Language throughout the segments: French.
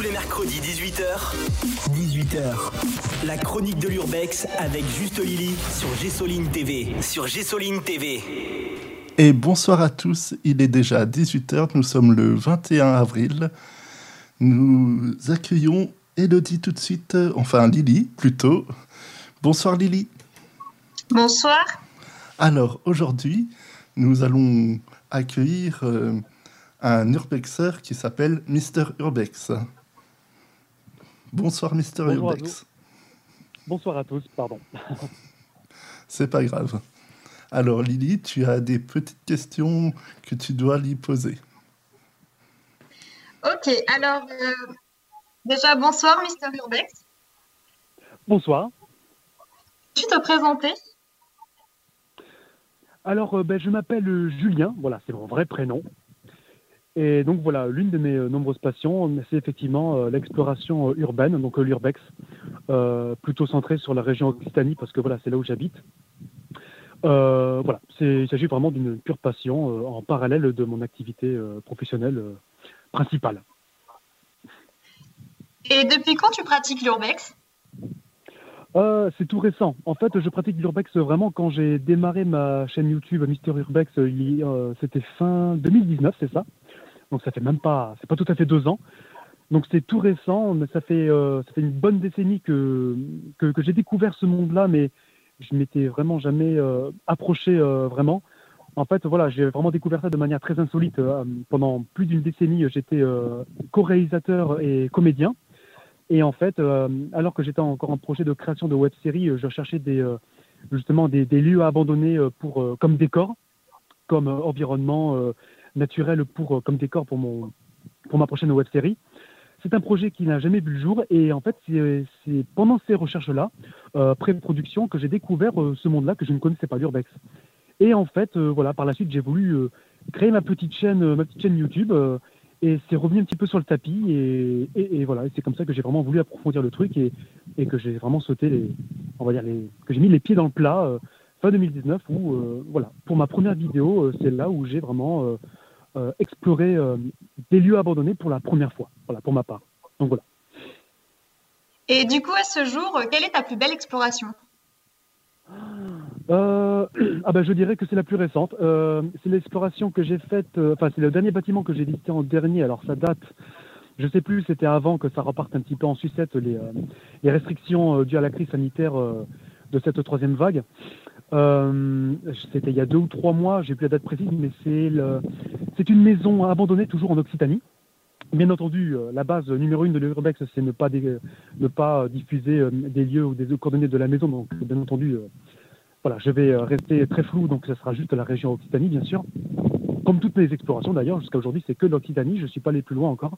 Tous les mercredis 18h. 18h. La chronique de l'Urbex avec Juste Lily sur Gessoline TV. Sur Gessoline TV. Et bonsoir à tous, il est déjà 18h, nous sommes le 21 avril. Nous accueillons Elodie tout de suite, enfin Lily plutôt. Bonsoir Lily. Bonsoir. Alors aujourd'hui, nous allons accueillir euh, un urbexer qui s'appelle Mister Urbex. Bonsoir Mister Bonjour à Urbex. Bonsoir à tous, pardon. C'est pas grave. Alors Lily, tu as des petites questions que tu dois lui poser. Ok, alors euh, déjà bonsoir Mister Urbex. Bonsoir. Tu te présenter? Alors, euh, ben, je m'appelle Julien, voilà, c'est mon vrai prénom. Et donc voilà, l'une de mes euh, nombreuses passions, c'est effectivement euh, l'exploration euh, urbaine, donc euh, l'urbex, euh, plutôt centré sur la région Occitanie, parce que voilà, c'est là où j'habite. Euh, voilà, il s'agit vraiment d'une pure passion euh, en parallèle de mon activité euh, professionnelle euh, principale. Et depuis quand tu pratiques l'urbex? Euh, c'est tout récent. En fait, je pratique l'urbex vraiment quand j'ai démarré ma chaîne YouTube Mister Urbex. euh, euh, C'était fin 2019, c'est ça? Donc ça fait même pas, c'est pas tout à fait deux ans. Donc c'est tout récent, mais ça fait, euh, ça fait une bonne décennie que, que, j'ai découvert ce monde-là, mais je m'étais vraiment jamais euh, approché euh, vraiment. En fait, voilà, j'ai vraiment découvert ça de manière très insolite. Pendant plus d'une décennie, j'étais co-réalisateur et comédien. Et en fait, alors que j'étais encore en projet de création de web-série, je cherchais des, justement des, des lieux abandonnés pour, comme décor, comme environnement naturel pour, euh, comme décor pour, mon, pour ma prochaine web-série. C'est un projet qui n'a jamais vu le jour et en fait, c'est pendant ces recherches-là, euh, pré-production, que j'ai découvert euh, ce monde-là que je ne connaissais pas, l'Urbex. Et en fait, voilà, par la suite, j'ai voulu créer ma petite chaîne, ma petite chaîne YouTube. et c'est revenu un petit peu sur le tapis et, et- et voilà, c'est comme ça que j'ai vraiment voulu approfondir le truc et, et que j'ai vraiment sauté les, on va dire les, que j'ai mis les pieds dans le plat fin 2019 où voilà, pour ma première vidéo, c'est là où j'ai vraiment euh, exploré euh, des lieux abandonnés pour la première fois, voilà, pour ma part. Donc voilà. Et du coup, à ce jour, euh, quelle est ta plus belle exploration? Euh, ah ben, je dirais que c'est la plus récente. Euh, c'est l'exploration que j'ai faite, euh, enfin c'est le dernier bâtiment que j'ai visité en dernier, alors ça date, je sais plus, c'était avant que ça reparte un petit peu en sucette les, les restrictions dues à la crise sanitaire de cette troisième vague. Euh, c'était il y a deux ou trois mois, j'ai plus la date précise, mais c'est une maison abandonnée toujours en Occitanie. Bien entendu, euh, la base numéro une de l'Urbex, c'est ne pas, ne pas diffuser euh, des lieux ou des coordonnées de la maison. Donc, bien entendu, voilà, je vais rester très flou, donc ce sera juste la région Occitanie, bien sûr. Comme toutes mes explorations d'ailleurs, jusqu'à aujourd'hui, c'est que l'Occitanie, je ne suis pas allé plus loin encore.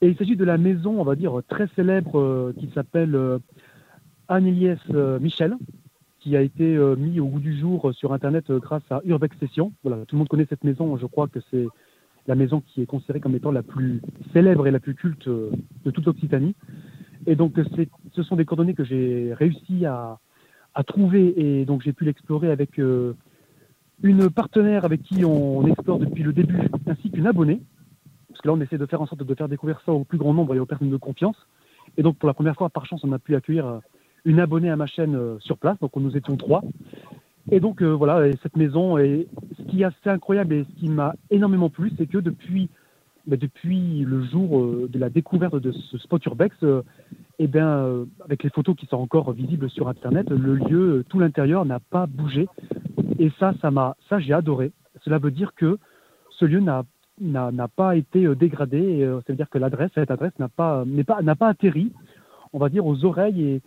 Et il s'agit de la maison, on va dire, très célèbre qui s'appelle euh, Michel, qui a été euh, mis au goût du jour euh, sur Internet euh, grâce à Urbex Session. Voilà, tout le monde connaît cette maison, je crois que c'est la maison qui est considérée comme étant la plus célèbre et la plus culte de toute l'Occitanie. Et donc, ce sont des coordonnées que j'ai réussi à, trouver et donc j'ai pu l'explorer avec une partenaire avec qui on explore depuis le début, ainsi qu'une abonnée. Parce que là, on essaie de faire en sorte de faire découvrir ça au plus grand nombre et aux personnes de confiance. Et donc, pour la première fois, par chance, on a pu accueillir une abonnée à ma chaîne euh, sur place. Donc, nous étions trois. Et donc, euh, voilà, et cette maison, et ce qui est assez incroyable et ce qui m'a énormément plu, c'est que depuis, bah, depuis le jour euh, de la découverte de ce spot urbex, euh, eh bien, avec les photos qui sont encore visibles sur Internet, le lieu, tout l'intérieur n'a pas bougé. Et ça, ça m'a, ça, j'ai adoré. Cela veut dire que ce lieu n'a n'a pas été dégradé. Et, ça veut dire que l'adresse, cette adresse n'a pas, pas, pas atterri, on va dire, aux oreilles et,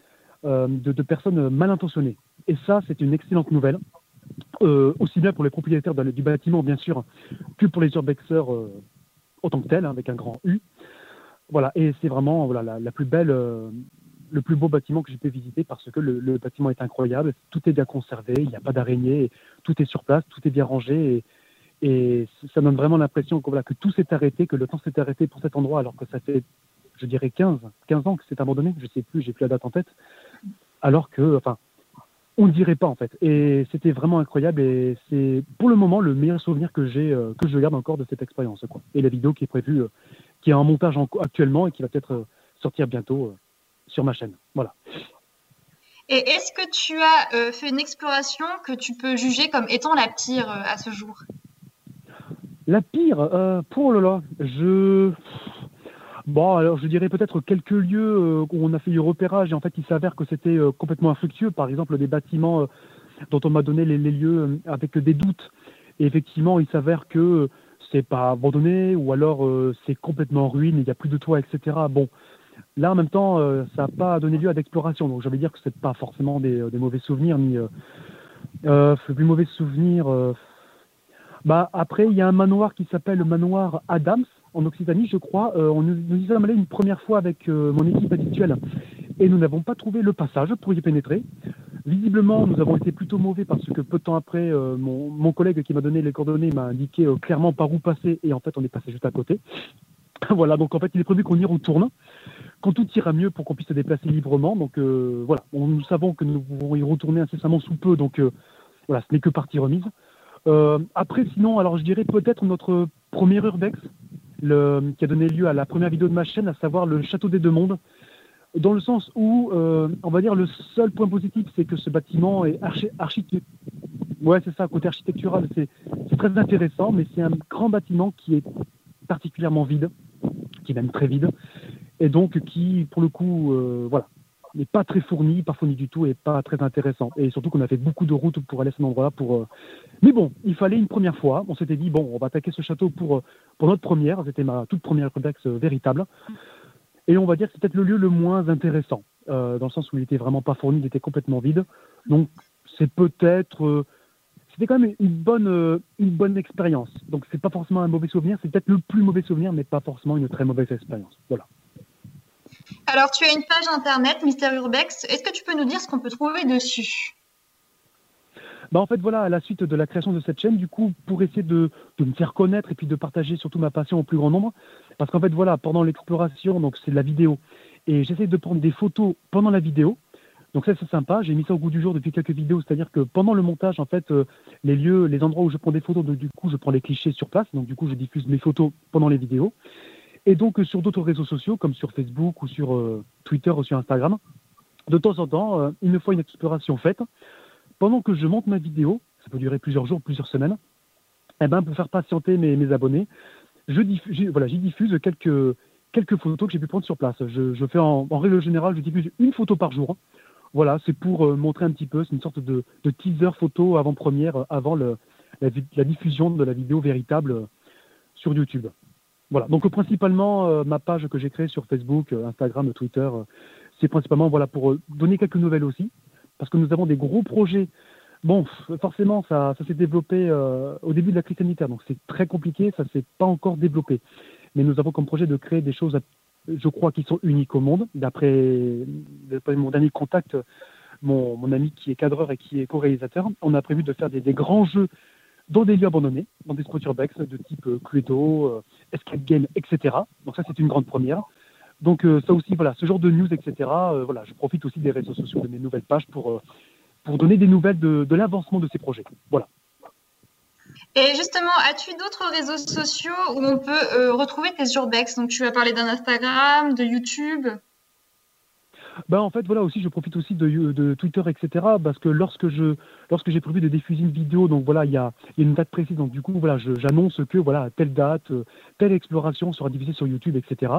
euh, de, personnes mal intentionnées. Et ça, c'est une excellente nouvelle. Euh, aussi bien pour les propriétaires du bâtiment, bien sûr, que pour les urbexeurs euh, en tant que tels, hein, avec un grand U. Voilà, et c'est vraiment euh, le plus beau bâtiment que j'ai pu visiter parce que le, bâtiment est incroyable, tout est bien conservé, il n'y a pas d'araignée, tout est sur place, tout est bien rangé et, ça donne vraiment l'impression que, voilà, que tout s'est arrêté, que le temps s'est arrêté pour cet endroit alors que ça fait, je dirais, 15, 15 ans que c'est abandonné, je sais plus, j'ai plus la date en tête, alors que, enfin, on ne dirait pas en fait. Et c'était vraiment incroyable et c'est pour le moment le meilleur souvenir que j'ai, euh, que je garde encore de cette expérience. Quoi. Et la vidéo qui est prévue euh, qui est en montage actuellement et qui va peut-être sortir bientôt sur ma chaîne. Voilà. Et est-ce que tu as fait une exploration que tu peux juger comme étant la pire à ce jour? La pire Pour le là, je. Bon, alors je dirais peut-être quelques lieux où on a fait du repérage et en fait il s'avère que c'était complètement infructueux. Par exemple, des bâtiments dont on m'a donné les, lieux avec des doutes. Et effectivement, il s'avère que c'est pas abandonné ou alors c'est complètement en ruine, il n'y a plus de toit, etc. Bon, Là, en même temps, euh, ça n'a pas donné lieu à d'exploration. Donc, j'allais dire que ce pas forcément des, euh, mauvais souvenirs, ni euh, euh plus mauvais souvenirs. Bah, après, il y a un manoir qui s'appelle le manoir Adams, en Occitanie, je crois. on nous, y sommes allés une première fois avec mon équipe habituelle et nous n'avons pas trouvé le passage pour y pénétrer. Visiblement, nous avons été plutôt mauvais parce que peu de temps après, mon, mon, collègue qui m'a donné les coordonnées m'a indiqué clairement par où passer et en fait, on est passé juste à côté. voilà, donc en fait, il est prévu qu'on y retourne quand tout ira mieux pour qu'on puisse se déplacer librement. Donc euh, voilà, nous savons que nous pouvons y retourner incessamment sous peu, donc euh, voilà, ce n'est que partie remise. Euh, après, sinon, alors je dirais peut-être notre premier urbex, le, qui a donné lieu à la première vidéo de ma chaîne, à savoir le Château des Deux Mondes, dans le sens où, on va dire, le seul point positif, c'est que ce bâtiment est architectural. Ouais, c'est ça, côté architectural, c'est très intéressant, mais c'est un grand bâtiment qui est particulièrement vide, qui est même très vide, et donc qui, pour le coup, euh, voilà, n'est pas très fourni, pas fourni du tout et pas très intéressant. Et surtout qu'on a fait beaucoup de routes pour aller à cet endroit-là. Pour, euh, Mais bon, il fallait une première fois. On s'était dit, bon, on va attaquer ce château pour, euh, pour notre première. C'était ma toute première complexe véritable. Et on va dire que c'est peut-être le lieu le moins intéressant, dans le sens où il était vraiment pas fourni, il était complètement vide. Donc c'est peut-être c'était quand même une bonne, une bonne expérience. Donc c'est pas forcément un mauvais souvenir, c'est peut-être le plus mauvais souvenir, mais pas forcément une très mauvaise expérience. Voilà. Alors, tu as une page internet, Mister Urbex. Est-ce que tu peux nous dire ce qu'on peut trouver dessus? Bah en fait, voilà, à la suite de la création de cette chaîne, du coup, pour essayer de, me faire connaître et puis de partager surtout ma passion au plus grand nombre, parce qu'en fait, voilà, pendant l'exploration, donc c'est de la vidéo, et j'essaie de prendre des photos pendant la vidéo. Donc ça, c'est sympa. J'ai mis ça au goût du jour depuis quelques vidéos, c'est-à-dire que pendant le montage, en fait, euh, les lieux, les endroits où je prends des photos, du coup, je prends les clichés sur place. Donc du coup, je diffuse mes photos pendant les vidéos. Et donc sur d'autres réseaux sociaux, comme sur Facebook ou sur euh, Twitter ou sur Instagram, de temps en temps, euh, une fois une exploration faite, pendant que je monte ma vidéo, ça peut durer plusieurs jours, plusieurs semaines, eh ben, pour faire patienter mes, abonnés, je voilà, j'y diffuse quelques, quelques photos que j'ai pu prendre sur place. Je, fais en, règle générale, je diffuse une photo par jour. Voilà, c'est pour euh, montrer un petit peu, c'est une sorte de, teaser photo avant-première, avant la, diffusion de la vidéo véritable sur YouTube. Voilà, donc principalement euh, ma page que j'ai créée sur Facebook, euh, Instagram, Twitter, euh, c'est principalement voilà pour donner quelques nouvelles aussi, parce que nous avons des gros projets. Bon, forcément, ça, ça s'est développé au début de la crise sanitaire, donc c'est très compliqué, ça s'est pas encore développé. Mais nous avons comme projet de créer des choses, je crois, qui sont uniques au monde. D'après mon dernier contact, mon, mon, ami qui est cadreur et qui est co-réalisateur, on a prévu de faire des, des grands jeux dans des lieux abandonnés, dans des structures BEX de type euh, Cluedo, euh, Escape Game, etc. Donc ça, c'est une grande première. Donc euh, ça aussi, voilà, ce genre de news, etc. voilà, je profite aussi des réseaux sociaux, de mes nouvelles pages pour, pour donner des nouvelles de, de l'avancement de ces projets. Voilà. Et justement, as-tu d'autres réseaux sociaux où on peut retrouver tes urbex? Donc tu as parlé d'un Instagram, de YouTube bah en fait voilà aussi je profite aussi de, Twitter etc parce que lorsque je lorsque j'ai prévu de diffuser une vidéo donc voilà il y a, une date précise donc du coup voilà j'annonce que voilà telle date euh, telle exploration sera diffusée sur YouTube etc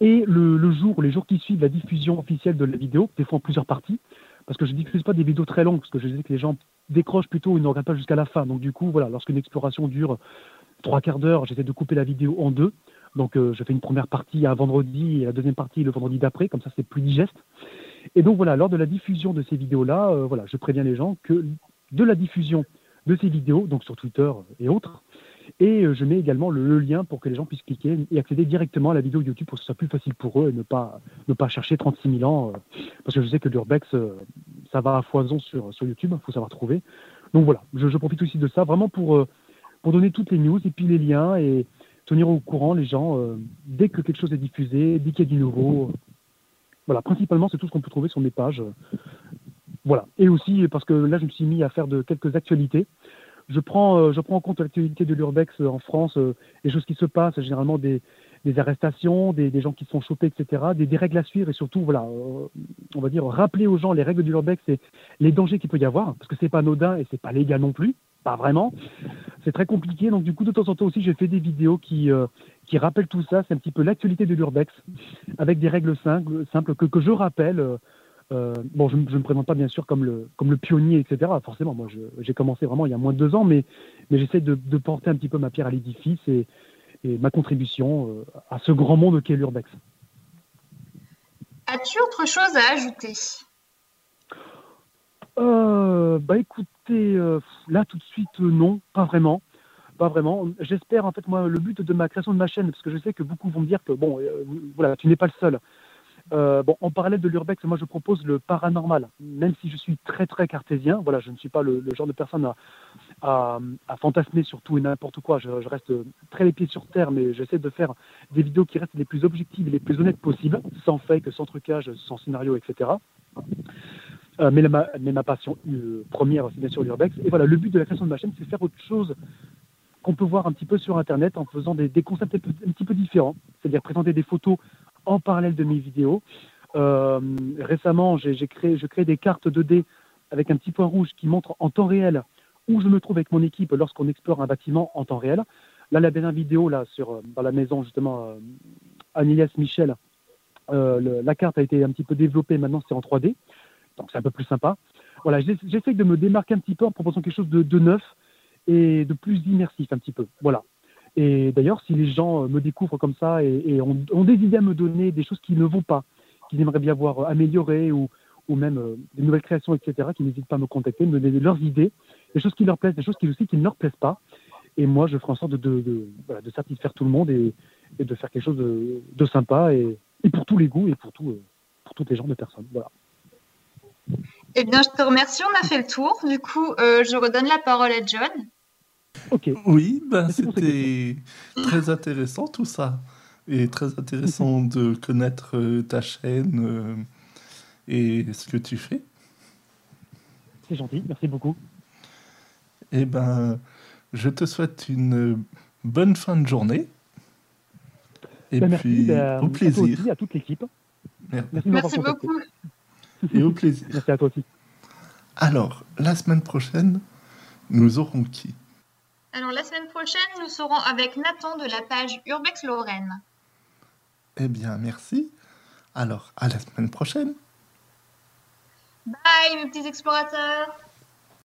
et le, le, jour les jours qui suivent la diffusion officielle de la vidéo des fois en plusieurs parties parce que je diffuse pas des vidéos très longues parce que je sais que les gens décrochent plutôt ils ne regardent pas jusqu'à la fin. Donc du coup voilà lorsqu'une exploration dure trois quarts d'heure j'essaie de couper la vidéo en deux donc euh, je fais une première partie un vendredi et la deuxième partie le vendredi d'après, comme ça c'est plus digeste. Et donc voilà, lors de la diffusion de ces vidéos-là, euh, voilà, je préviens les gens que de la diffusion de ces vidéos, donc sur Twitter et autres, et euh, je mets également le, lien pour que les gens puissent cliquer et accéder directement à la vidéo YouTube pour que ce soit plus facile pour eux et ne pas, ne pas chercher 36 000 ans. parce que je sais que l'Urbex, ça va à foison sur, sur YouTube, il faut savoir trouver. Donc voilà, je, je, profite aussi de ça vraiment pour, pour donner toutes les news et puis les liens et, tenir au courant les gens euh, dès que quelque chose est diffusé, dès qu'il y a du nouveau. Voilà, principalement, c'est tout ce qu'on peut trouver sur mes pages. Voilà. Et aussi, parce que là, je me suis mis à faire de quelques actualités. Je prends, euh, je prends en compte l'actualité de l'Urbex en France, euh, les choses qui se passent, généralement des, des arrestations, des, des, gens qui sont chopés, etc., des, des, règles à suivre et surtout, voilà, euh, on va dire, rappeler aux gens les règles du l'urbex et les dangers qu'il peut y avoir, parce que c'est pas anodin et c'est pas légal non plus, pas vraiment. C'est très compliqué, donc du coup, de temps en temps aussi, j'ai fait des vidéos qui, euh, qui rappellent tout ça. C'est un petit peu l'actualité de l'urbex, avec des règles simples, simples que, que je rappelle. Euh, bon, je ne me présente pas bien sûr comme le, comme le pionnier, etc. Forcément, moi, j'ai commencé vraiment il y a moins de deux ans, mais, mais j'essaie de, de porter un petit peu ma pierre à l'édifice et, et ma contribution euh, à ce grand monde qu'est l'urbex. As-tu autre chose à ajouter? Euh, Bah euh, là tout de suite, euh, non, pas vraiment. Pas vraiment. J'espère, en fait, moi, le but de ma création de ma chaîne, parce que je sais que beaucoup vont me dire que, bon, euh, voilà, tu n'es pas le seul. Bon, en parallèle de l'urbex, moi je propose le paranormal, même si je suis très très cartésien. Voilà, je ne suis pas le, genre de personne à, fantasmer sur tout et n'importe quoi. Je, je, reste très les pieds sur terre, mais j'essaie de faire des vidéos qui restent les plus objectives et les plus honnêtes possibles, sans fake, sans trucage, sans scénario, etc. Euh, mais, ma, mais, ma, passion euh, première, c'est bien sûr l'urbex. Et voilà, le but de la création de ma chaîne, c'est faire autre chose qu'on peut voir un petit peu sur Internet en faisant des, concepts un, petit peu différents, c'est-à-dire présenter des photos en parallèle de mes vidéos. Euh, récemment, j'ai créé, je crée des cartes 2D avec un petit point rouge qui montre en temps réel où je me trouve avec mon équipe lorsqu'on explore un bâtiment en temps réel. Là, la dernière vidéo là sur dans la maison justement Agnès Michel, la carte a été un petit peu développée. Maintenant, c'est en 3D, donc c'est un peu plus sympa. Voilà, j'essaie de me démarquer un petit peu en proposant quelque chose de, neuf et de plus immersif un petit peu. Voilà. Et d'ailleurs, si les gens me découvrent comme ça et, ont, des idées à me donner, des choses qui ne vont pas, qu'ils aimeraient bien voir améliorées ou, ou même euh, des nouvelles créations, etc., qui n'hésitent pas à me contacter, me donner leurs idées, des choses qui leur plaisent, des choses qui aussi qui ne leur plaisent pas. Et moi, je ferai en sorte de, de, de, satisfaire tout le monde et, de faire quelque chose de, sympa et, pour tous les goûts et pour, tout, euh, pour toutes les genres de personnes. Voilà. Eh bien, je te remercie. On a fait le tour. Du coup, euh, je redonne la parole à John. Okay. Oui, ben, c'était très intéressant tout ça. Et très intéressant de connaître euh, ta chaîne euh, et ce que tu fais. C'est gentil, merci beaucoup. Eh ben, je te souhaite une bonne fin de journée. Et ben, puis, merci, ben, au plaisir. À, aussi, à toute l'équipe. Merci, merci, merci beaucoup. Et au plaisir. merci à toi aussi. Alors, la semaine prochaine, nous aurons qui? Alors, la semaine prochaine, nous serons avec Nathan de la page Urbex Lorraine. Eh bien, merci. Alors, à la semaine prochaine. Bye, mes petits explorateurs.